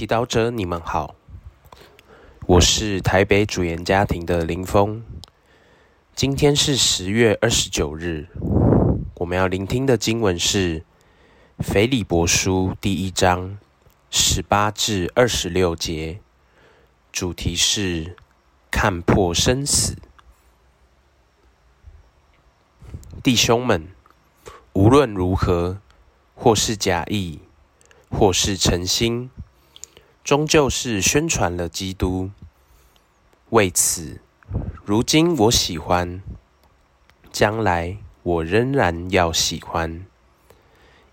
祈祷者，你们好，我是台北主言家庭的林峰。今天是十月二十九日，我们要聆听的经文是《腓立伯书》第一章十八至二十六节，主题是看破生死。弟兄们，无论如何，或是假意，或是诚心，终究是宣传了基督。为此，如今我喜欢，将来我仍然要喜欢，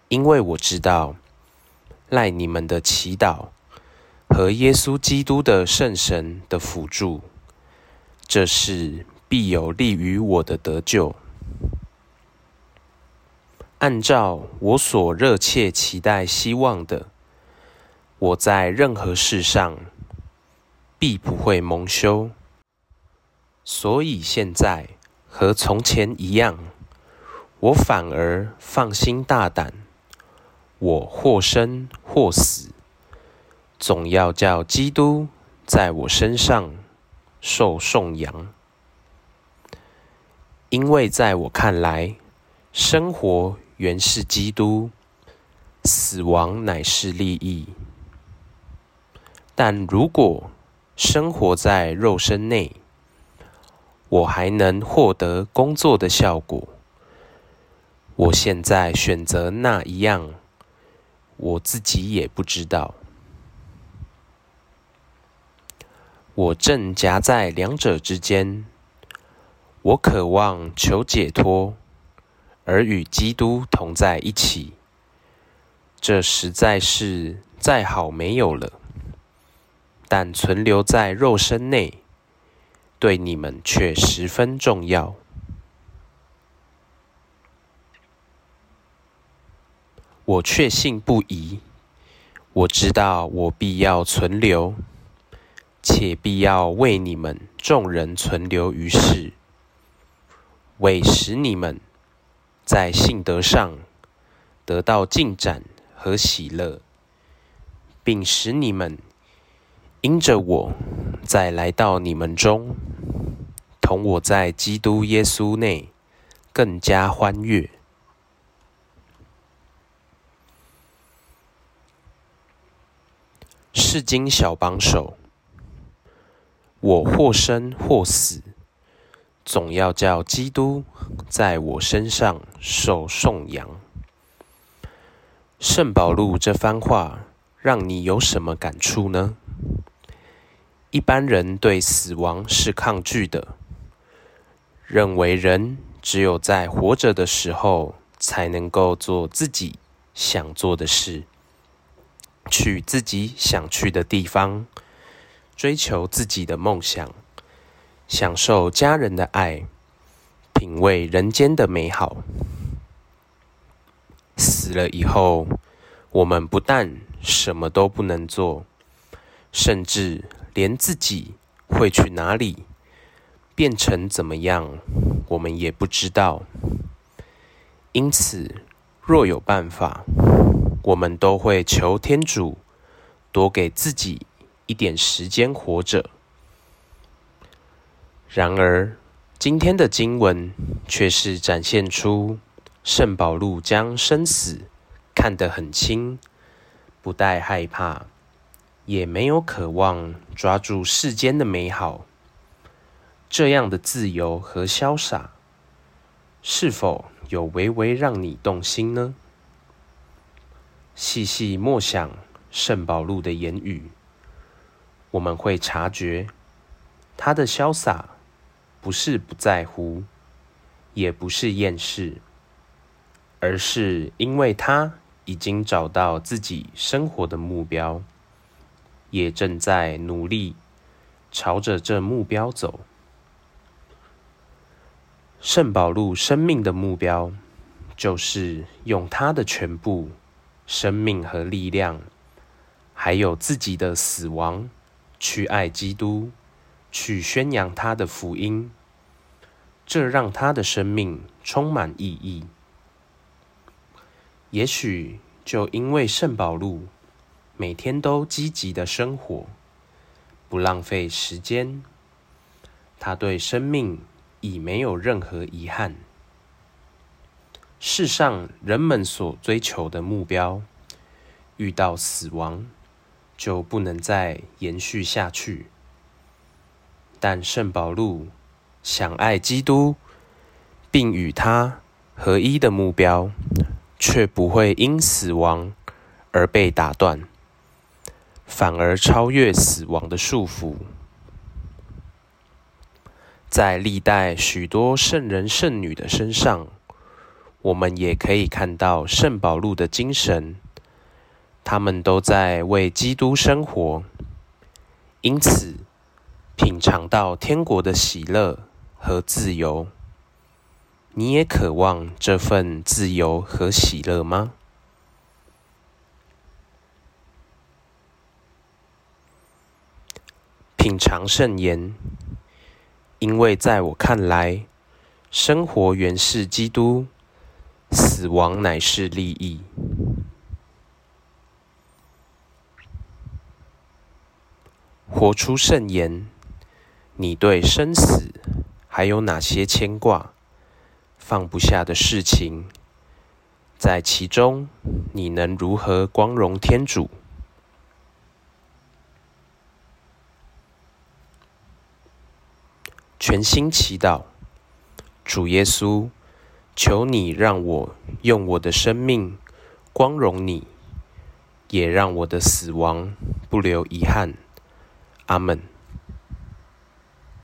因为我知道，赖你们的祈祷和耶稣基督的圣神的辅助，这事必有利于我的得救。按照我所热切期待、希望的，我在任何事上必不会蒙羞。所以现在和从前一样，我反而放心大胆。我或生或死，总要叫基督在我身上受颂扬，因为在我看来，生活。原是基督，死亡乃是利益。但如果生活在肉身内，我还能获得工作的效果。我现在选择那一样，我自己也不知道。我正夹在两者之间，我渴望求解脱。而与基督同在一起，这实在是再好没有了。但存留在肉身内，对你们却十分重要。我确信不疑，我知道我必要存留，且必要为你们众人存留于世，为使你们。在信德上得到进展和喜乐，并使你们因着我再来到你们中，同我在基督耶稣内更加欢悦。是经小帮手，我或生或死。总要叫基督在我身上受颂扬。圣保禄这番话让你有什么感触呢？一般人对死亡是抗拒的，认为人只有在活着的时候才能够做自己想做的事，去自己想去的地方，追求自己的梦想。享受家人的爱，品味人间的美好。死了以后，我们不但什么都不能做，甚至连自己会去哪里、变成怎么样，我们也不知道。因此，若有办法，我们都会求天主多给自己一点时间活着。然而，今天的经文却是展现出圣保禄将生死看得很轻，不带害怕，也没有渴望抓住世间的美好。这样的自由和潇洒，是否有微微让你动心呢？细细默想圣保禄的言语，我们会察觉他的潇洒。不是不在乎，也不是厌世，而是因为他已经找到自己生活的目标，也正在努力朝着这目标走。圣保禄生命的目标，就是用他的全部生命和力量，还有自己的死亡，去爱基督。去宣扬他的福音，这让他的生命充满意义。也许就因为圣保禄每天都积极的生活，不浪费时间。他对生命已没有任何遗憾。世上人们所追求的目标，遇到死亡就不能再延续下去。但圣保禄想爱基督，并与他合一的目标，却不会因死亡而被打断。反而超越死亡的束缚。在历代许多圣人圣女的身上，我们也可以看到圣保禄的精神。他们都在为基督生活，因此品尝到天国的喜乐和自由。你也渴望这份自由和喜乐吗？品尝圣言，因为在我看来，生活原是基督，死亡乃是利益。活出圣言，你对生死还有哪些牵挂？放不下的事情，在其中，你能如何光荣天主？全心祈祷，主耶稣，求你让我用我的生命光荣你，也让我的死亡不留遗憾。阿门。